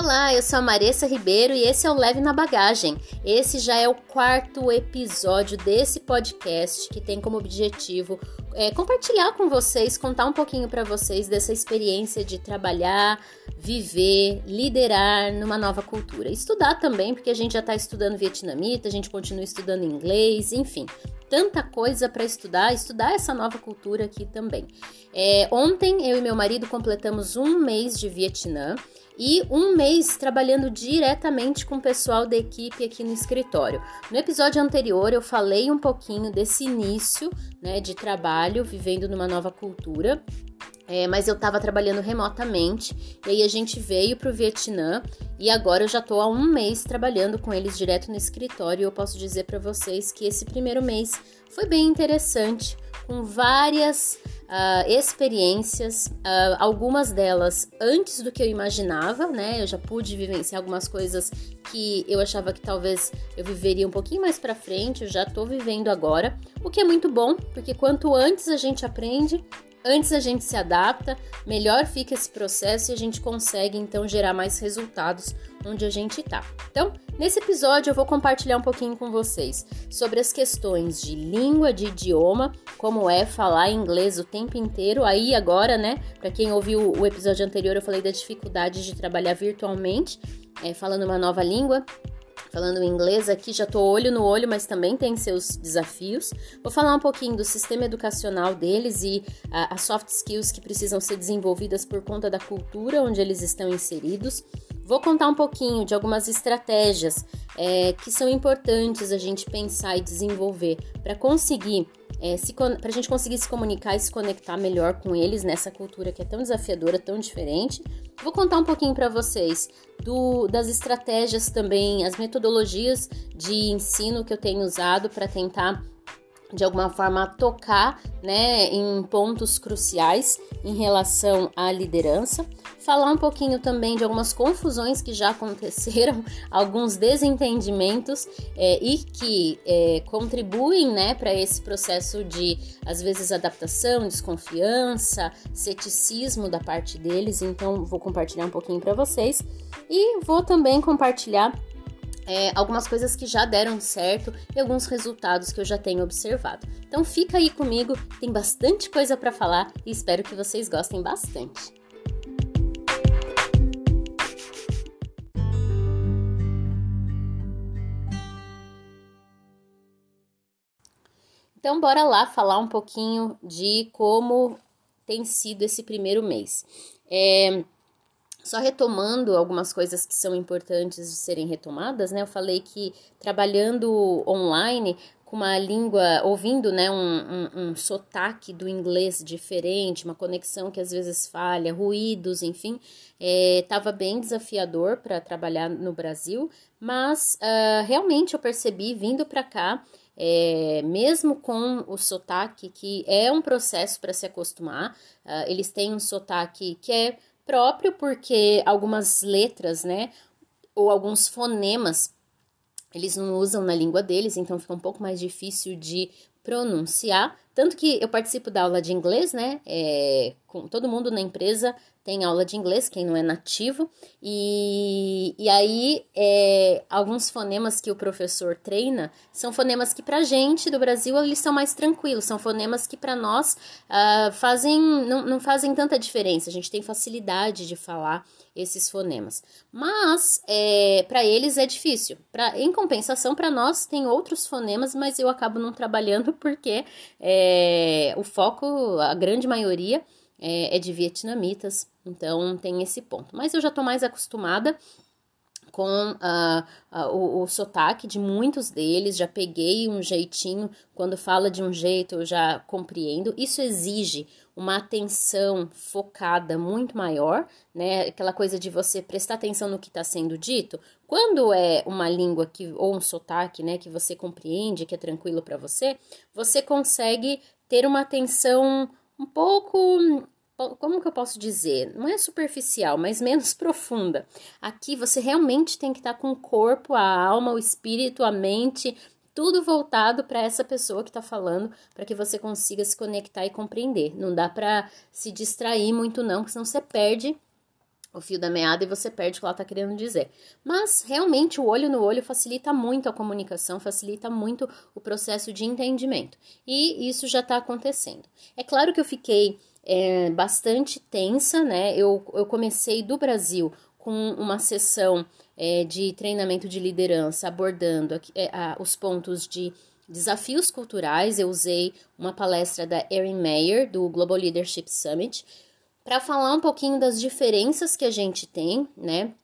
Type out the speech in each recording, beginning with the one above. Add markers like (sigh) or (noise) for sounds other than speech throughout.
Olá, eu sou a Maressa Ribeiro e esse é o Leve na Bagagem. Esse já é o quarto episódio desse podcast que tem como objetivo é, compartilhar com vocês, contar um pouquinho para vocês dessa experiência de trabalhar, viver, liderar numa nova cultura. Estudar também, porque a gente já está estudando vietnamita, a gente continua estudando inglês, enfim tanta coisa para estudar, estudar essa nova cultura aqui também. É, ontem eu e meu marido completamos um mês de Vietnã e um mês trabalhando diretamente com o pessoal da equipe aqui no escritório. No episódio anterior eu falei um pouquinho desse início né, de trabalho, vivendo numa nova cultura. É, mas eu estava trabalhando remotamente e aí a gente veio para o Vietnã e agora eu já estou há um mês trabalhando com eles direto no escritório e eu posso dizer para vocês que esse primeiro mês foi bem interessante, com várias uh, experiências, uh, algumas delas antes do que eu imaginava, né? Eu já pude vivenciar algumas coisas que eu achava que talvez eu viveria um pouquinho mais para frente, eu já tô vivendo agora, o que é muito bom, porque quanto antes a gente aprende, Antes a gente se adapta, melhor fica esse processo e a gente consegue então gerar mais resultados onde a gente está. Então, nesse episódio eu vou compartilhar um pouquinho com vocês sobre as questões de língua, de idioma, como é falar inglês o tempo inteiro. Aí agora, né, para quem ouviu o episódio anterior, eu falei da dificuldade de trabalhar virtualmente, é, falando uma nova língua. Falando inglês aqui, já tô olho no olho, mas também tem seus desafios. Vou falar um pouquinho do sistema educacional deles e as soft skills que precisam ser desenvolvidas por conta da cultura onde eles estão inseridos. Vou contar um pouquinho de algumas estratégias é, que são importantes a gente pensar e desenvolver para conseguir é, para a gente conseguir se comunicar e se conectar melhor com eles nessa cultura que é tão desafiadora, tão diferente. Vou contar um pouquinho para vocês do, das estratégias também, as metodologias de ensino que eu tenho usado para tentar de alguma forma tocar né, em pontos cruciais em relação à liderança, falar um pouquinho também de algumas confusões que já aconteceram, (laughs) alguns desentendimentos é, e que é, contribuem né, para esse processo de, às vezes, adaptação, desconfiança, ceticismo da parte deles. Então, vou compartilhar um pouquinho para vocês e vou também compartilhar é, algumas coisas que já deram certo e alguns resultados que eu já tenho observado. Então fica aí comigo, tem bastante coisa para falar e espero que vocês gostem bastante. Então bora lá falar um pouquinho de como tem sido esse primeiro mês. É, só retomando algumas coisas que são importantes de serem retomadas, né? Eu falei que trabalhando online com uma língua, ouvindo né, um, um, um, sotaque do inglês diferente, uma conexão que às vezes falha, ruídos, enfim, estava é, bem desafiador para trabalhar no Brasil, mas uh, realmente eu percebi vindo para cá, é, mesmo com o sotaque, que é um processo para se acostumar, uh, eles têm um sotaque que é próprio porque algumas letras, né, ou alguns fonemas eles não usam na língua deles, então fica um pouco mais difícil de pronunciar. Tanto que eu participo da aula de inglês, né? É, com todo mundo na empresa tem aula de inglês, quem não é nativo, e, e aí é, alguns fonemas que o professor treina são fonemas que pra gente do Brasil eles são mais tranquilos, são fonemas que para nós uh, fazem, não, não fazem tanta diferença, a gente tem facilidade de falar esses fonemas. Mas é, para eles é difícil. Pra, em compensação, para nós tem outros fonemas, mas eu acabo não trabalhando (laughs) porque é, o foco, a grande maioria, é, é de vietnamitas, então tem esse ponto. Mas eu já estou mais acostumada com uh, uh, o, o sotaque de muitos deles, já peguei um jeitinho, quando fala de um jeito eu já compreendo. Isso exige uma atenção focada muito maior, né? Aquela coisa de você prestar atenção no que está sendo dito. Quando é uma língua que ou um sotaque, né, que você compreende, que é tranquilo para você, você consegue ter uma atenção um pouco como que eu posso dizer? Não é superficial, mas (laughs) menos profunda. Aqui você realmente tem que estar com o corpo, a alma, o espírito, a mente, tudo voltado para essa pessoa que está falando, para que você consiga se conectar e compreender. Não dá para se distrair muito não, porque senão você perde o fio da meada e você perde o que ela está querendo dizer. Mas realmente o olho no olho facilita muito a comunicação, facilita muito o processo de entendimento. E isso já está acontecendo. É claro que eu fiquei é, bastante tensa, né? Eu, eu comecei do Brasil com uma sessão é, de treinamento de liderança abordando é, a, os pontos de desafios culturais. Eu usei uma palestra da Erin Mayer, do Global Leadership Summit para falar um pouquinho das diferenças que a gente tem, né?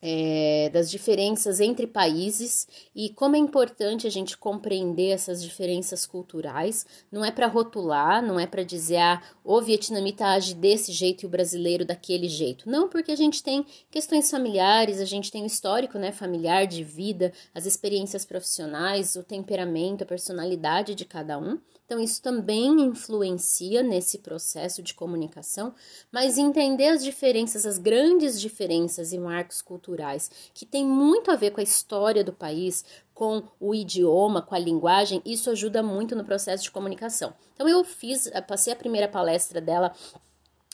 É, das diferenças entre países e como é importante a gente compreender essas diferenças culturais. Não é para rotular, não é para dizer ah, o vietnamita age desse jeito e o brasileiro daquele jeito. Não, porque a gente tem questões familiares, a gente tem o histórico né, familiar de vida, as experiências profissionais, o temperamento, a personalidade de cada um. Então, isso também influencia nesse processo de comunicação, mas entender as diferenças, as grandes diferenças e marcos culturais, que tem muito a ver com a história do país, com o idioma, com a linguagem, isso ajuda muito no processo de comunicação. Então, eu fiz, passei a primeira palestra dela,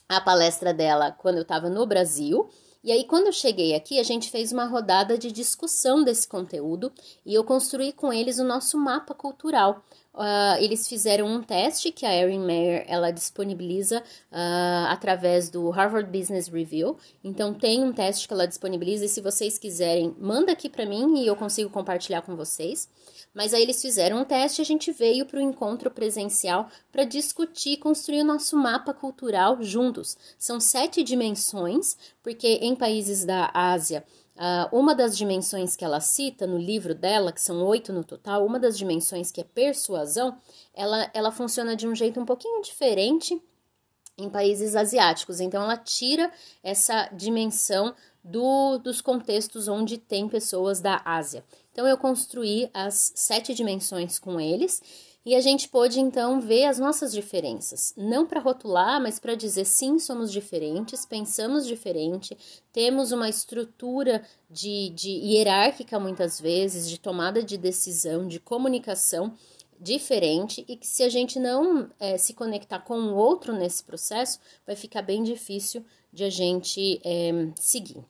a palestra dela quando eu estava no Brasil. E aí, quando eu cheguei aqui, a gente fez uma rodada de discussão desse conteúdo e eu construí com eles o nosso mapa cultural. Uh, eles fizeram um teste que a Erin Mayer ela disponibiliza uh, através do Harvard Business Review. Então tem um teste que ela disponibiliza e se vocês quiserem, manda aqui para mim e eu consigo compartilhar com vocês. Mas aí eles fizeram um teste e a gente veio para o encontro presencial para discutir, construir o nosso mapa cultural juntos. São sete dimensões, porque em países da Ásia Uh, uma das dimensões que ela cita no livro dela, que são oito no total, uma das dimensões que é persuasão, ela, ela funciona de um jeito um pouquinho diferente em países asiáticos. Então, ela tira essa dimensão do, dos contextos onde tem pessoas da Ásia. Então, eu construí as sete dimensões com eles e a gente pôde então ver as nossas diferenças, não para rotular, mas para dizer sim, somos diferentes, pensamos diferente, temos uma estrutura de, de hierárquica muitas vezes, de tomada de decisão, de comunicação diferente e que se a gente não é, se conectar com o outro nesse processo, vai ficar bem difícil de a gente é, seguir.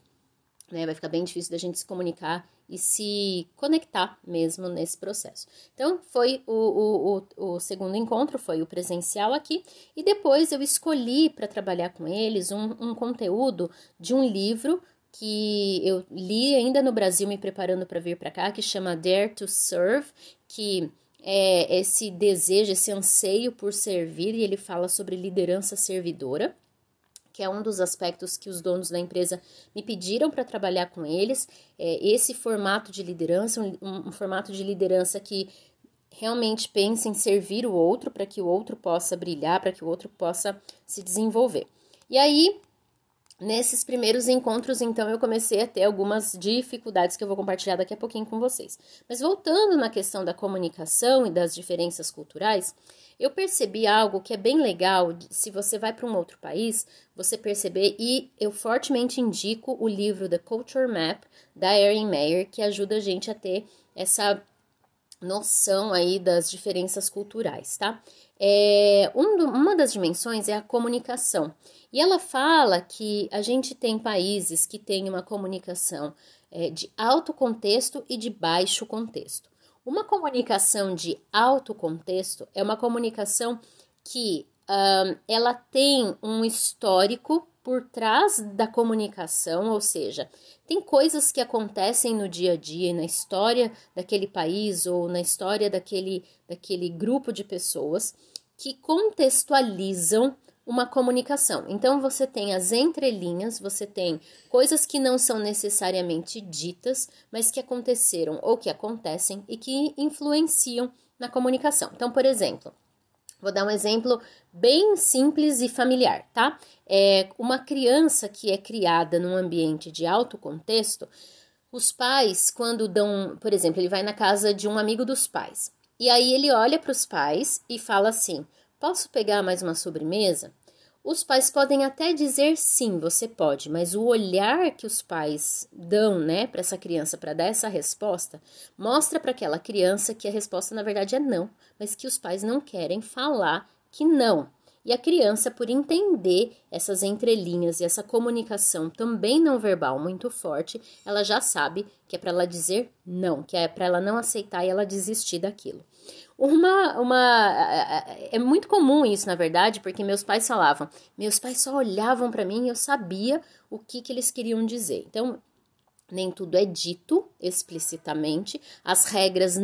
Né? Vai ficar bem difícil da gente se comunicar e se conectar mesmo nesse processo. Então, foi o, o, o, o segundo encontro, foi o presencial aqui, e depois eu escolhi para trabalhar com eles um, um conteúdo de um livro que eu li ainda no Brasil me preparando para vir para cá, que chama Dare to Serve, que é esse desejo, esse anseio por servir, e ele fala sobre liderança servidora que é um dos aspectos que os donos da empresa me pediram para trabalhar com eles. É esse formato de liderança, um, um formato de liderança que realmente pense em servir o outro para que o outro possa brilhar, para que o outro possa se desenvolver. E aí, Nesses primeiros encontros, então, eu comecei a ter algumas dificuldades que eu vou compartilhar daqui a pouquinho com vocês. Mas voltando na questão da comunicação e das diferenças culturais, eu percebi algo que é bem legal, se você vai para um outro país, você perceber, e eu fortemente indico o livro The Culture Map, da Erin Mayer, que ajuda a gente a ter essa noção aí das diferenças culturais, tá? É, um do, uma das dimensões é a comunicação. E ela fala que a gente tem países que têm uma comunicação é, de alto contexto e de baixo contexto. Uma comunicação de alto contexto é uma comunicação que um, ela tem um histórico por trás da comunicação, ou seja, tem coisas que acontecem no dia a dia, na história daquele país ou na história daquele, daquele grupo de pessoas que contextualizam uma comunicação. Então você tem as entrelinhas, você tem coisas que não são necessariamente ditas, mas que aconteceram ou que acontecem e que influenciam na comunicação. Então, por exemplo, vou dar um exemplo bem simples e familiar, tá? É uma criança que é criada num ambiente de alto contexto, os pais, quando dão, por exemplo, ele vai na casa de um amigo dos pais. E aí ele olha para os pais e fala assim: Posso pegar mais uma sobremesa? Os pais podem até dizer sim, você pode, mas o olhar que os pais dão, né, para essa criança para dar essa resposta, mostra para aquela criança que a resposta na verdade é não, mas que os pais não querem falar que não. E a criança, por entender essas entrelinhas e essa comunicação também não verbal muito forte, ela já sabe que é para ela dizer não, que é para ela não aceitar e ela desistir daquilo. Uma, uma é muito comum isso, na verdade, porque meus pais falavam, meus pais só olhavam para mim e eu sabia o que, que eles queriam dizer. Então, nem tudo é dito explicitamente, as regras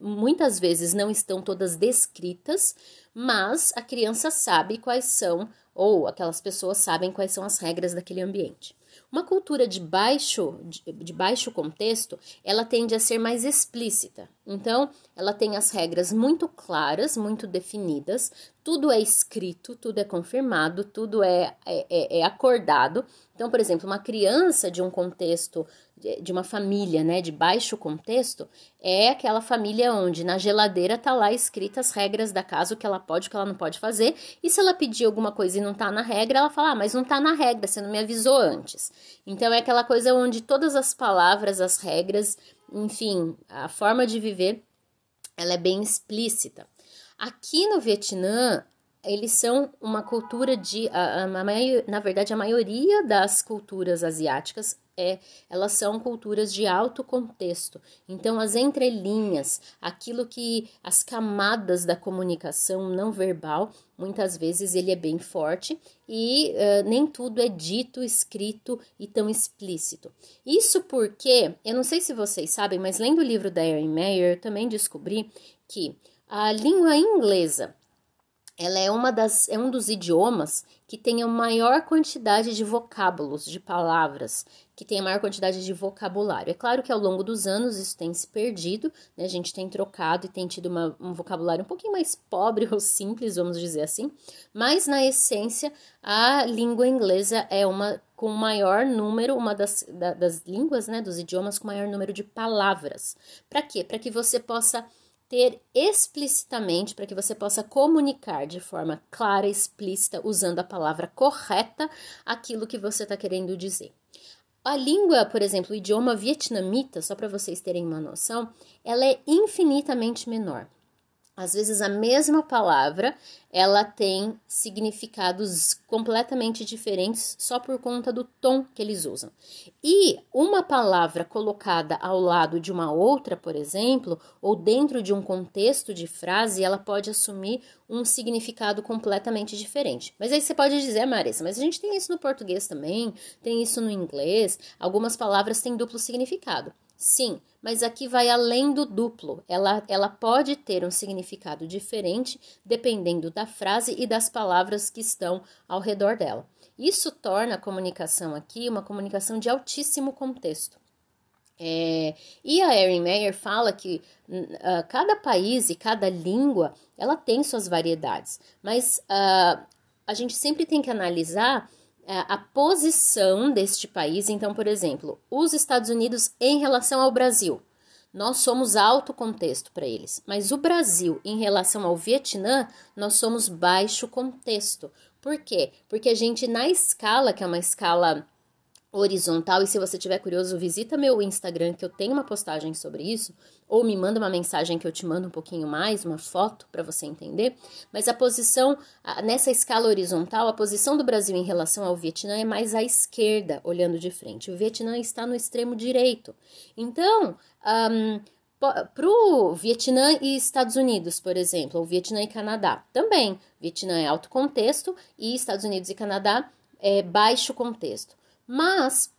muitas vezes não estão todas descritas, mas a criança sabe quais são, ou aquelas pessoas sabem quais são as regras daquele ambiente. Uma cultura de baixo, de, de, baixo contexto, ela tende a ser mais explícita. Então, ela tem as regras muito claras, muito definidas, tudo é escrito, tudo é confirmado, tudo é, é, é, é acordado. Então, por exemplo, uma criança de um contexto de uma família, né, de baixo contexto, é aquela família onde na geladeira tá lá escritas as regras da casa, o que ela pode, o que ela não pode fazer, e se ela pedir alguma coisa e não tá na regra, ela fala: "Ah, mas não tá na regra, você não me avisou antes". Então é aquela coisa onde todas as palavras, as regras, enfim, a forma de viver, ela é bem explícita. Aqui no Vietnã, eles são uma cultura de. A, a, a, na verdade, a maioria das culturas asiáticas é, elas são culturas de alto contexto. Então, as entrelinhas, aquilo que as camadas da comunicação não verbal, muitas vezes ele é bem forte e uh, nem tudo é dito, escrito e tão explícito. Isso porque, eu não sei se vocês sabem, mas lendo o livro da Erin Meyer, eu também descobri que a língua inglesa ela é uma das é um dos idiomas que tem a maior quantidade de vocábulos, de palavras, que tem a maior quantidade de vocabulário. É claro que ao longo dos anos isso tem se perdido, né? A gente tem trocado e tem tido uma, um vocabulário um pouquinho mais pobre (laughs) ou simples, vamos dizer assim, mas na essência a língua inglesa é uma com maior número, uma das, da, das línguas, né, dos idiomas com maior número de palavras. Para quê? Para que você possa ter explicitamente para que você possa comunicar de forma clara, explícita, usando a palavra correta aquilo que você está querendo dizer. A língua, por exemplo, o idioma vietnamita, só para vocês terem uma noção, ela é infinitamente menor. Às vezes a mesma palavra, ela tem significados completamente diferentes só por conta do tom que eles usam. E uma palavra colocada ao lado de uma outra, por exemplo, ou dentro de um contexto de frase, ela pode assumir um significado completamente diferente. Mas aí você pode dizer, Marisa, mas a gente tem isso no português também, tem isso no inglês, algumas palavras têm duplo significado. Sim, mas aqui vai além do duplo. Ela, ela pode ter um significado diferente dependendo da frase e das palavras que estão ao redor dela. Isso torna a comunicação aqui uma comunicação de altíssimo contexto. É, e a Erin Meyer fala que uh, cada país e cada língua ela tem suas variedades, mas uh, a gente sempre tem que analisar a posição deste país. Então, por exemplo, os Estados Unidos em relação ao Brasil. Nós somos alto contexto para eles, mas o Brasil em relação ao Vietnã, nós somos baixo contexto. Por quê? Porque a gente na escala, que é uma escala horizontal. E se você tiver curioso, visita meu Instagram, que eu tenho uma postagem sobre isso, ou me manda uma mensagem que eu te mando um pouquinho mais, uma foto para você entender. Mas a posição, nessa escala horizontal, a posição do Brasil em relação ao Vietnã é mais à esquerda, olhando de frente. O Vietnã está no extremo direito. Então, um, para o Vietnã e Estados Unidos, por exemplo, ou Vietnã e Canadá, também. Vietnã é alto contexto e Estados Unidos e Canadá é baixo contexto. Mas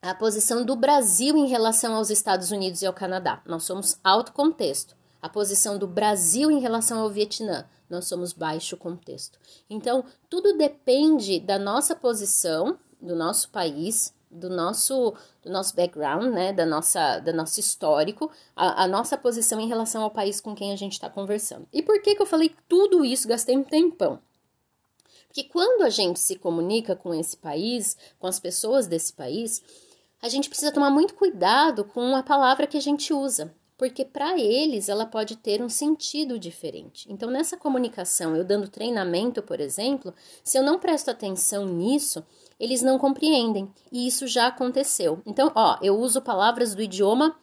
a posição do Brasil em relação aos Estados Unidos e ao Canadá, nós somos alto contexto. A posição do Brasil em relação ao Vietnã, nós somos baixo contexto. Então, tudo depende da nossa posição, do nosso país, do nosso, do nosso background, né, da nossa, da nosso histórico, a, a nossa posição em relação ao país com quem a gente está conversando. E por que que eu falei tudo isso? Gastei um tempão. Porque quando a gente se comunica com esse país, com as pessoas desse país, a gente precisa tomar muito cuidado com a palavra que a gente usa, porque para eles ela pode ter um sentido diferente. Então, nessa comunicação, eu dando treinamento, por exemplo, se eu não presto atenção nisso, eles não compreendem, e isso já aconteceu. Então, ó, eu uso palavras do idioma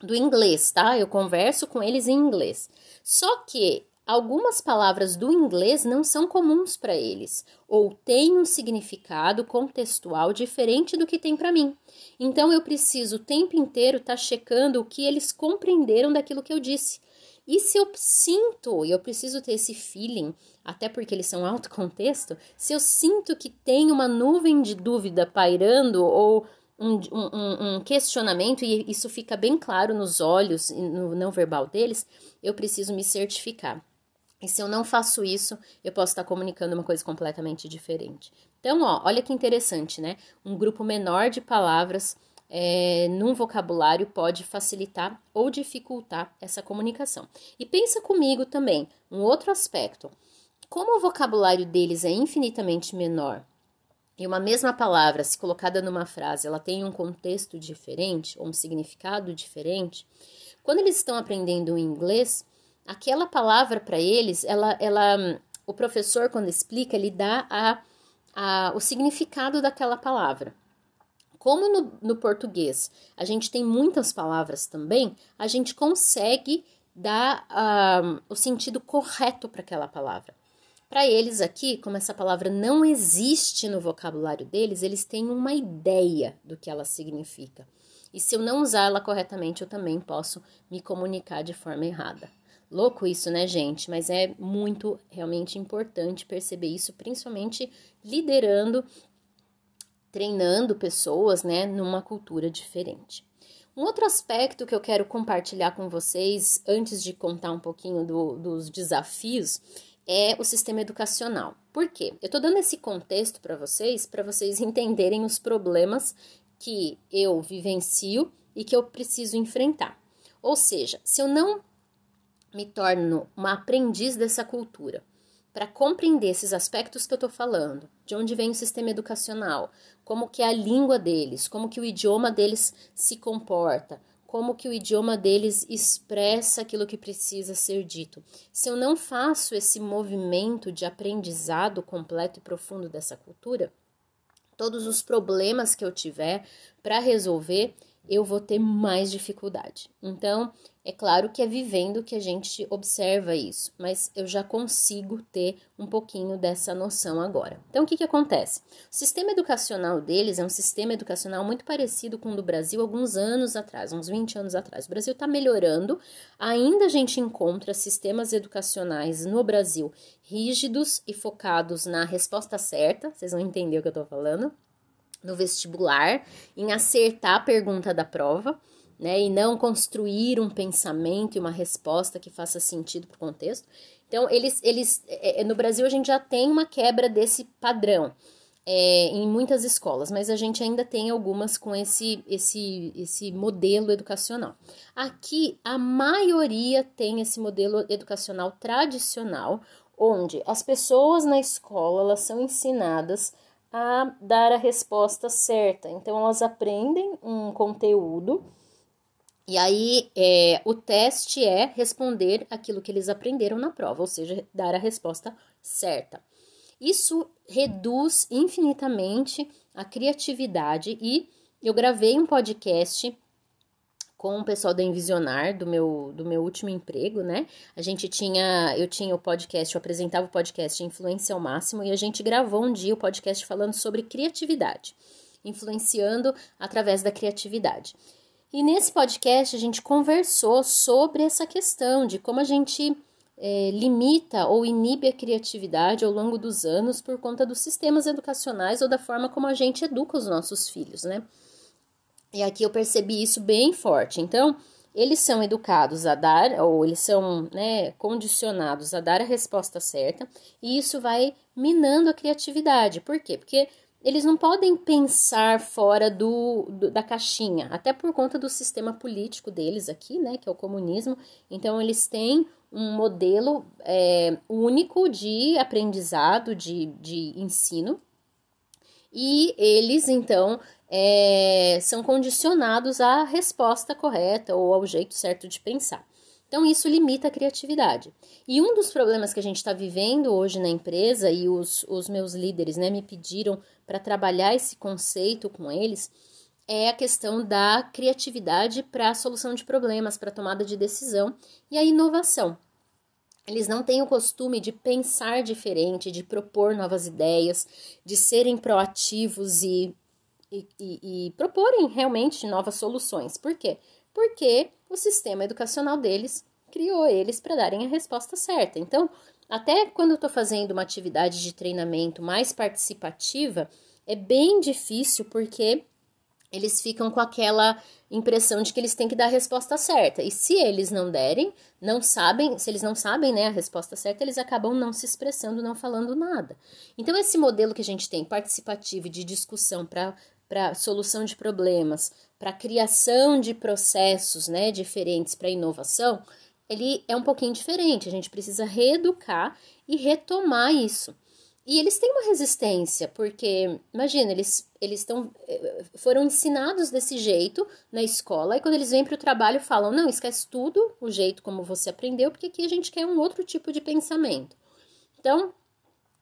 do inglês, tá? Eu converso com eles em inglês. Só que Algumas palavras do inglês não são comuns para eles, ou têm um significado contextual diferente do que tem para mim. Então eu preciso o tempo inteiro estar tá checando o que eles compreenderam daquilo que eu disse. E se eu sinto, e eu preciso ter esse feeling, até porque eles são alto contexto, se eu sinto que tem uma nuvem de dúvida pairando ou um, um, um, questionamento, e isso fica bem claro nos olhos e no não verbal deles, eu preciso me certificar. E se eu não faço isso, eu posso estar comunicando uma coisa completamente diferente. Então, ó, olha que interessante, né? Um grupo menor de palavras é, num vocabulário pode facilitar ou dificultar essa comunicação. E pensa comigo também, um outro aspecto. Como o vocabulário deles é infinitamente menor e uma mesma palavra, se colocada numa frase, ela tem um contexto diferente ou um significado diferente, quando eles estão aprendendo o inglês, aquela palavra para eles, ela, ela, o professor quando explica, ele dá a, a, o significado daquela palavra. Como no, no português a gente tem muitas palavras também, a gente consegue dar uh, o sentido correto para aquela palavra. Para eles aqui, como essa palavra não existe no vocabulário deles, eles têm uma ideia do que ela significa. E se eu não usar ela corretamente, eu também posso me comunicar de forma errada. Louco isso, né, gente? Mas é muito realmente importante perceber isso, principalmente liderando, treinando pessoas, né, numa cultura diferente. Um outro aspecto que eu quero compartilhar com vocês, antes de contar um pouquinho do, dos desafios, é o sistema educacional. Por quê? Eu estou dando esse contexto para vocês, para vocês entenderem os problemas que eu vivencio e que eu preciso enfrentar. Ou seja, se eu não me torno uma aprendiz dessa cultura, para compreender esses aspectos que eu estou falando, de onde vem o sistema educacional, como que é a língua deles, como que o idioma deles se comporta, como que o idioma deles expressa aquilo que precisa ser dito. Se eu não faço esse movimento de aprendizado completo e profundo dessa cultura, todos os problemas que eu tiver para resolver, eu vou ter mais dificuldade. Então, é claro que é vivendo que a gente observa isso, mas eu já consigo ter um pouquinho dessa noção agora. Então, o que, que acontece? O sistema educacional deles é um sistema educacional muito parecido com o do Brasil alguns anos atrás, uns 20 anos atrás. O Brasil está melhorando, ainda a gente encontra sistemas educacionais no Brasil rígidos e focados na resposta certa, vocês vão entender o que eu estou falando, no vestibular, em acertar a pergunta da prova né? E não construir um pensamento e uma resposta que faça sentido para o contexto. Então, eles, eles, é, é, no Brasil a gente já tem uma quebra desse padrão é, em muitas escolas, mas a gente ainda tem algumas com esse, esse, esse modelo educacional. Aqui, a maioria tem esse modelo educacional tradicional, onde as pessoas na escola elas são ensinadas a dar a resposta certa. Então, elas aprendem um conteúdo e aí, é, o teste é responder aquilo que eles aprenderam na prova, ou seja, dar a resposta certa. Isso reduz infinitamente a criatividade e eu gravei um podcast com o pessoal da Envisionar, do meu, do meu último emprego, né? A gente tinha, eu tinha o podcast, eu apresentava o podcast Influência ao Máximo e a gente gravou um dia o podcast falando sobre criatividade, influenciando através da criatividade. E nesse podcast a gente conversou sobre essa questão de como a gente é, limita ou inibe a criatividade ao longo dos anos por conta dos sistemas educacionais ou da forma como a gente educa os nossos filhos, né? E aqui eu percebi isso bem forte. Então, eles são educados a dar, ou eles são né, condicionados a dar a resposta certa, e isso vai minando a criatividade. Por quê? Porque eles não podem pensar fora do, do, da caixinha, até por conta do sistema político deles aqui, né, que é o comunismo. Então, eles têm um modelo é, único de aprendizado, de, de ensino, e eles, então, é, são condicionados à resposta correta ou ao jeito certo de pensar. Então, isso limita a criatividade. E um dos problemas que a gente está vivendo hoje na empresa, e os, os meus líderes né, me pediram para trabalhar esse conceito com eles, é a questão da criatividade para a solução de problemas, para a tomada de decisão e a inovação. eles não têm o costume de pensar diferente, de propor novas ideias, de serem proativos e, e, e, e proporem realmente novas soluções. Por quê? Porque o sistema educacional deles criou eles para darem a resposta certa. Então, até quando eu estou fazendo uma atividade de treinamento mais participativa, é bem difícil porque eles ficam com aquela impressão de que eles têm que dar a resposta certa. E se eles não derem, não sabem, se eles não sabem né, a resposta certa, eles acabam não se expressando, não falando nada. Então, esse modelo que a gente tem participativo de discussão para solução de problemas, para criação de processos né, diferentes para inovação, ele é um pouquinho diferente. A gente precisa reeducar e retomar isso. E eles têm uma resistência, porque, imagina, eles, eles estão, eh, foram ensinados desse jeito na escola, e quando eles vêm para o trabalho falam, não, esquece tudo, o jeito como você aprendeu, porque aqui a gente quer um outro tipo de pensamento. Então,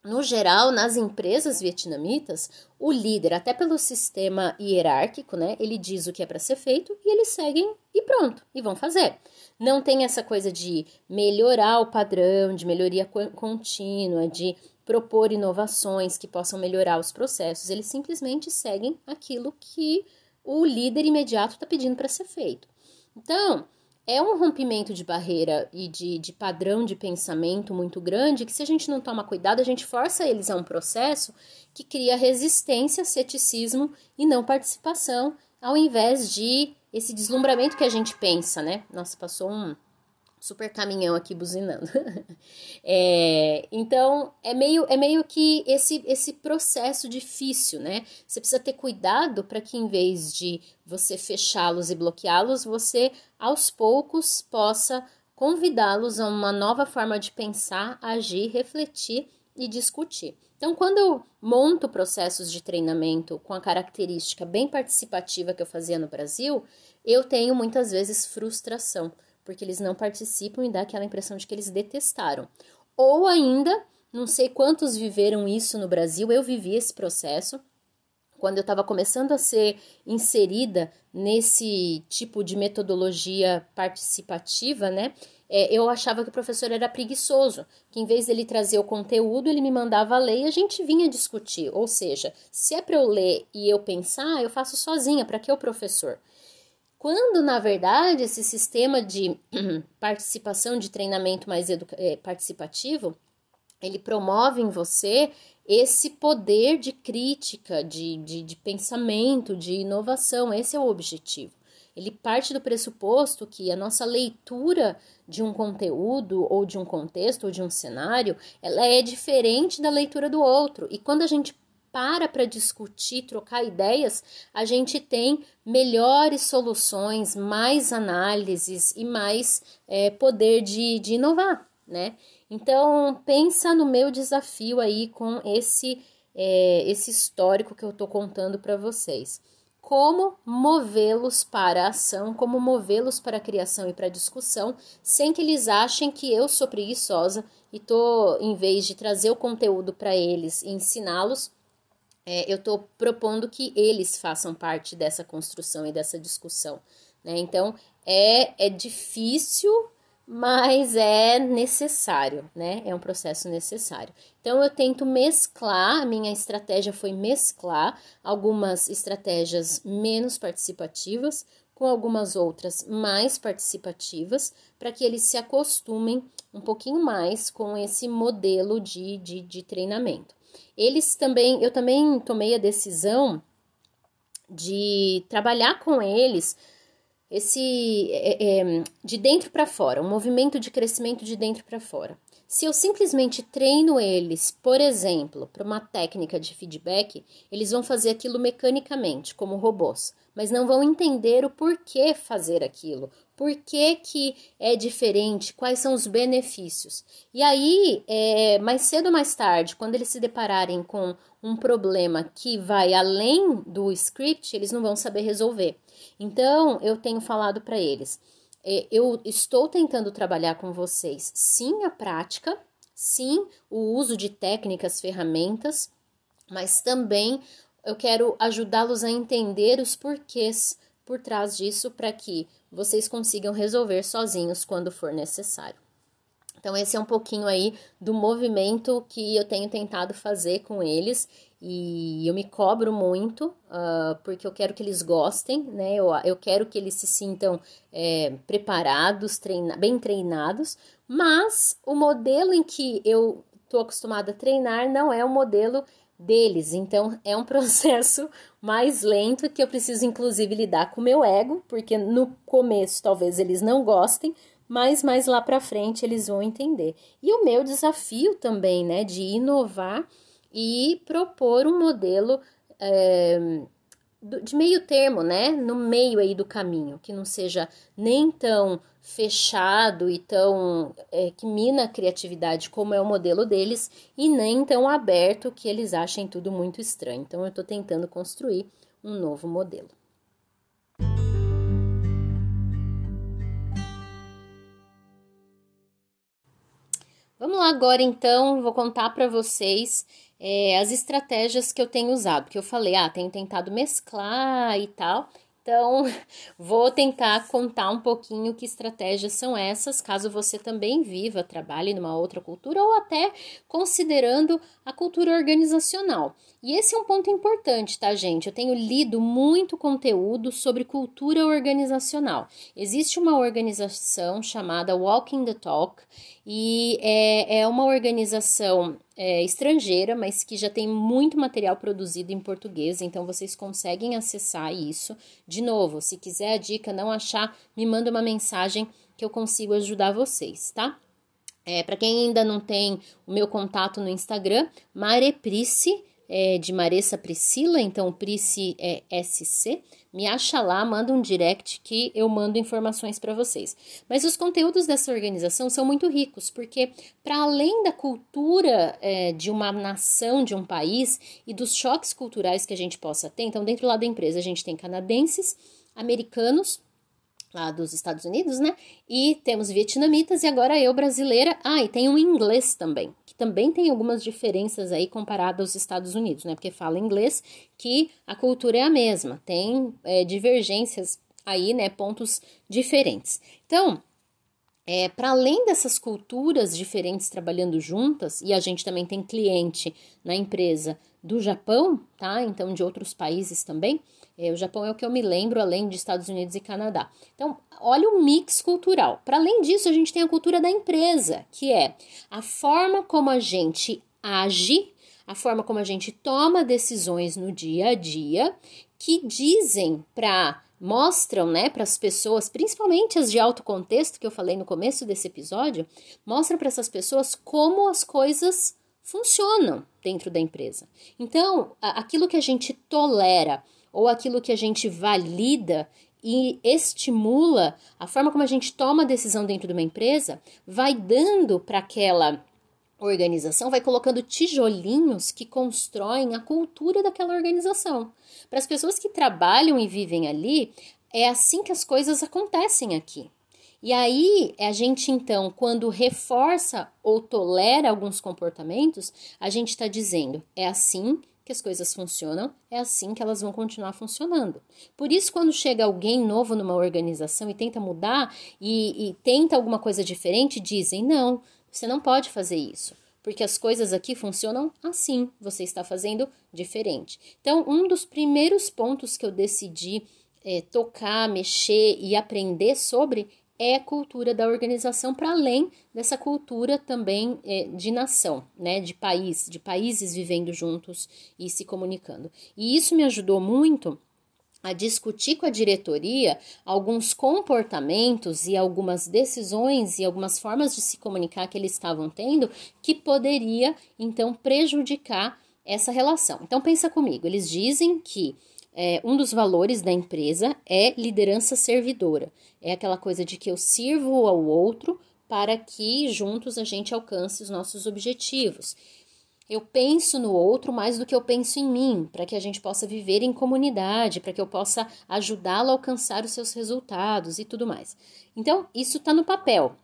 no geral, nas empresas vietnamitas, o líder, até pelo sistema hierárquico, né, ele diz o que é para ser feito e eles seguem e pronto, e vão fazer. Não tem essa coisa de melhorar o padrão, de melhoria contínua, de propor inovações que possam melhorar os processos, eles simplesmente seguem aquilo que o líder imediato está pedindo para ser feito. Então, é um rompimento de barreira e de, de padrão de pensamento muito grande que, se a gente não toma cuidado, a gente força eles a um processo que cria resistência, ceticismo e não participação, ao invés de esse deslumbramento que a gente pensa, né? Nossa, passou um, super caminhão aqui buzinando. (laughs) é, então é meio é meio que esse esse processo difícil, né? Você precisa ter cuidado para que em vez de você fechá-los e bloqueá-los, você aos poucos possa convidá-los a uma nova forma de pensar, agir, refletir e discutir. Então, quando eu monto processos de treinamento com a característica bem participativa que eu fazia no Brasil, eu tenho muitas vezes frustração porque eles não participam e dá aquela impressão de que eles detestaram. Ou ainda, não sei quantos viveram isso no Brasil, eu vivi esse processo quando eu estava começando a ser inserida nesse tipo de metodologia participativa, né? É, eu achava que o professor era preguiçoso, que em vez dele trazer o conteúdo, ele me mandava ler e a gente vinha discutir. Ou seja, se é para eu ler e eu pensar, eu faço sozinha, para que o professor? Quando, na verdade, esse sistema de (clears throat) participação de treinamento mais é, participativo, ele promove em você esse poder de crítica, de, de, de pensamento, de inovação. Esse é o objetivo. Ele parte do pressuposto que a nossa leitura de um conteúdo ou de um contexto ou de um cenário, ela é diferente da leitura do outro. E quando a gente para para discutir, trocar ideias, a gente tem melhores soluções, mais análises e mais é, poder de, de inovar, né? Então, pensa no meu desafio aí com esse, é, esse histórico que eu estou contando para vocês. Como movê-los para a ação, como movê-los para a criação e para a discussão, sem que eles achem que eu sou preguiçosa e tô, em vez de trazer o conteúdo para eles e ensiná-los, é, eu estou propondo que eles façam parte dessa construção e dessa discussão. Né? Então, é, é difícil, mas é necessário, né? É um processo necessário. Então, eu tento mesclar, a minha estratégia foi mesclar algumas estratégias menos participativas com algumas outras mais participativas, para que eles se acostumem um pouquinho mais com esse modelo de, de, de treinamento. Eles também, eu também tomei a decisão de trabalhar com eles esse é, é, de dentro para fora, um movimento de crescimento de dentro para fora. Se eu simplesmente treino eles, por exemplo, para uma técnica de feedback, eles vão fazer aquilo mecanicamente, como robôs, mas não vão entender o porquê fazer aquilo, por que, que é diferente, quais são os benefícios. E aí, é, mais cedo ou mais tarde, quando eles se depararem com um problema que vai além do script, eles não vão saber resolver. Então, eu tenho falado para eles é, eu estou tentando trabalhar com vocês, sim, a prática, sim, o uso de técnicas, ferramentas, mas também eu quero ajudá-los a entender os porquês por trás disso para que vocês consigam resolver sozinhos quando for necessário. Então, esse é um pouquinho aí do movimento que eu tenho tentado fazer com eles e eu me cobro muito uh, porque eu quero que eles gostem, né? Eu, eu quero que eles se sintam é, preparados, treina, bem treinados, mas o modelo em que eu estou acostumada a treinar não é o modelo deles. Então é um (laughs) processo mais lento que eu preciso, inclusive, lidar com o meu ego, porque no começo talvez eles não gostem, mas mais lá para frente eles vão entender. E o meu desafio também, né, de inovar e propor um modelo é, de meio termo, né, no meio aí do caminho, que não seja nem tão fechado e tão é, que mina a criatividade como é o modelo deles e nem tão aberto que eles achem tudo muito estranho. Então eu estou tentando construir um novo modelo. Vamos lá agora então, vou contar para vocês é, as estratégias que eu tenho usado, que eu falei, ah, tenho tentado mesclar e tal. Então, (laughs) vou tentar contar um pouquinho que estratégias são essas, caso você também viva, trabalhe numa outra cultura ou até considerando a cultura organizacional. E esse é um ponto importante, tá, gente? Eu tenho lido muito conteúdo sobre cultura organizacional. Existe uma organização chamada Walking the Talk e é, é uma organização é, estrangeira, mas que já tem muito material produzido em português, então vocês conseguem acessar isso. De novo, se quiser a dica, não achar, me manda uma mensagem que eu consigo ajudar vocês, tá? É, Para quem ainda não tem o meu contato no Instagram, Mareprice é de Maressa Priscila, então o Price é SC. Me acha lá, manda um direct que eu mando informações para vocês. Mas os conteúdos dessa organização são muito ricos, porque para além da cultura é, de uma nação, de um país e dos choques culturais que a gente possa ter, então dentro lá da empresa a gente tem canadenses, americanos, lá dos Estados Unidos, né? E temos vietnamitas e agora eu brasileira. Ah, e tem um inglês também também tem algumas diferenças aí comparado aos Estados Unidos, né? Porque fala inglês que a cultura é a mesma, tem é, divergências aí, né? Pontos diferentes. Então, é, para além dessas culturas diferentes trabalhando juntas, e a gente também tem cliente na empresa do Japão, tá? Então, de outros países também. É, o Japão é o que eu me lembro, além de Estados Unidos e Canadá. Então, olha o mix cultural. Para além disso, a gente tem a cultura da empresa, que é a forma como a gente age, a forma como a gente toma decisões no dia a dia, que dizem para mostram, né, para as pessoas, principalmente as de alto contexto que eu falei no começo desse episódio, mostram para essas pessoas como as coisas funcionam dentro da empresa. Então, aquilo que a gente tolera ou aquilo que a gente valida e estimula a forma como a gente toma a decisão dentro de uma empresa, vai dando para aquela organização, vai colocando tijolinhos que constroem a cultura daquela organização. Para as pessoas que trabalham e vivem ali, é assim que as coisas acontecem aqui. E aí, a gente então, quando reforça ou tolera alguns comportamentos, a gente está dizendo: é assim que as coisas funcionam, é assim que elas vão continuar funcionando. Por isso, quando chega alguém novo numa organização e tenta mudar e, e tenta alguma coisa diferente, dizem: não, você não pode fazer isso porque as coisas aqui funcionam assim, você está fazendo diferente. Então, um dos primeiros pontos que eu decidi é, tocar, mexer e aprender sobre é cultura da organização, para além dessa cultura também é, de nação, né, de país, de países vivendo juntos e se comunicando. E isso me ajudou muito a discutir com a diretoria alguns comportamentos e algumas decisões e algumas formas de se comunicar que eles estavam tendo que poderia então prejudicar essa relação. Então pensa comigo, eles dizem que é, um dos valores da empresa é liderança servidora. É aquela coisa de que eu sirvo ao outro para que juntos a gente alcance os nossos objetivos. Eu penso no outro mais do que eu penso em mim, para que a gente possa viver em comunidade, para que eu possa ajudá-lo a alcançar os seus resultados e tudo mais. Então, isso está no papel.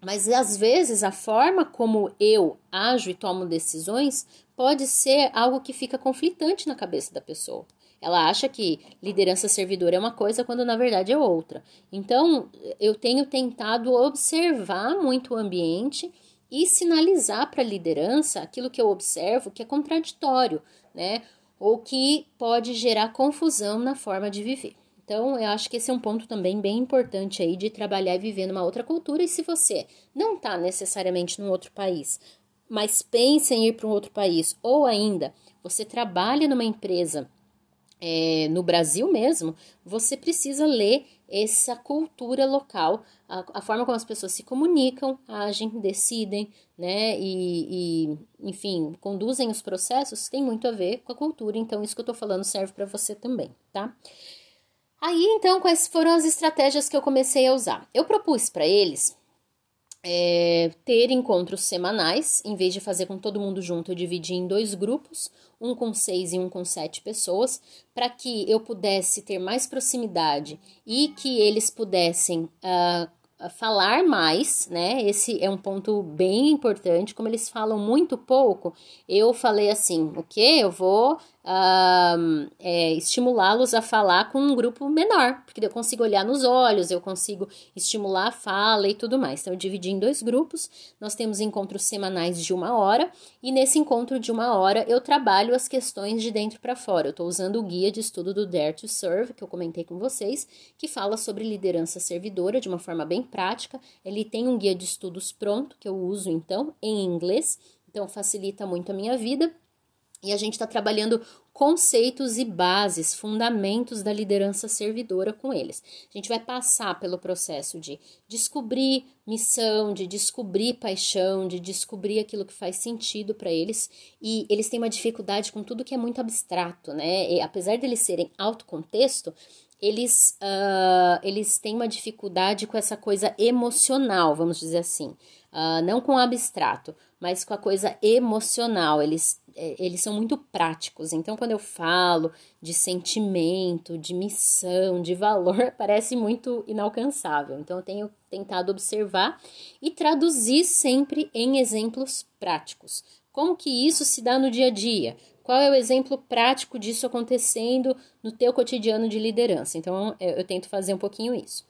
Mas às vezes a forma como eu ajo e tomo decisões pode ser algo que fica conflitante na cabeça da pessoa. Ela acha que liderança servidora é uma coisa quando na verdade é outra. Então, eu tenho tentado observar muito o ambiente e sinalizar para a liderança aquilo que eu observo que é contraditório, né? Ou que pode gerar confusão na forma de viver. Então, eu acho que esse é um ponto também bem importante aí de trabalhar e viver numa outra cultura. E se você não está necessariamente num outro país, mas pensa em ir para um outro país, ou ainda você trabalha numa empresa é, no Brasil mesmo, você precisa ler essa cultura local, a, a, forma como as pessoas se comunicam, agem, decidem, né, e, e, enfim, conduzem os processos, tem muito a ver com a cultura, então isso que eu tô falando serve para você também, tá? Aí, então, quais foram as estratégias que eu comecei a usar? Eu propus para eles é, ter encontros semanais, em vez de fazer com todo mundo junto, eu dividi em dois grupos, um com seis e um com sete pessoas, para que eu pudesse ter mais proximidade e que eles pudessem uh, falar mais, né? Esse é um ponto bem importante. Como eles falam muito pouco, eu falei assim: o que? Eu vou uh, é, estimulá-los a falar com um grupo menor, porque eu consigo olhar nos olhos, eu consigo estimular a fala e tudo mais. Então, eu dividi em dois grupos. Nós temos encontros semanais de uma hora, e nesse encontro de uma hora eu trabalho as questões de dentro para fora. Eu estou usando o guia de estudo do Dare to Serve, que eu comentei com vocês, que fala sobre liderança servidora de uma forma bem prática. Ele tem um guia de estudos pronto, que eu uso então em inglês, então facilita muito a minha vida. E a gente está trabalhando conceitos e bases, fundamentos da liderança servidora com eles. A gente vai passar pelo processo de descobrir missão, de descobrir paixão, de descobrir aquilo que faz sentido para eles. E eles têm uma dificuldade com tudo que é muito abstrato, né? E, apesar de eles serem alto contexto, eles, uh, eles têm uma dificuldade com essa coisa emocional, vamos dizer assim. Uh, não com o abstrato, mas com a coisa emocional. Eles é, eles são muito práticos. Então, quando eu falo de sentimento, de missão, de valor, (laughs) parece muito inalcançável. Então, eu tenho tentado observar e traduzir sempre em exemplos práticos. Como que isso se dá no dia a dia? Qual é o exemplo prático disso acontecendo no teu cotidiano de liderança? Então, eu, eu tento fazer um pouquinho isso.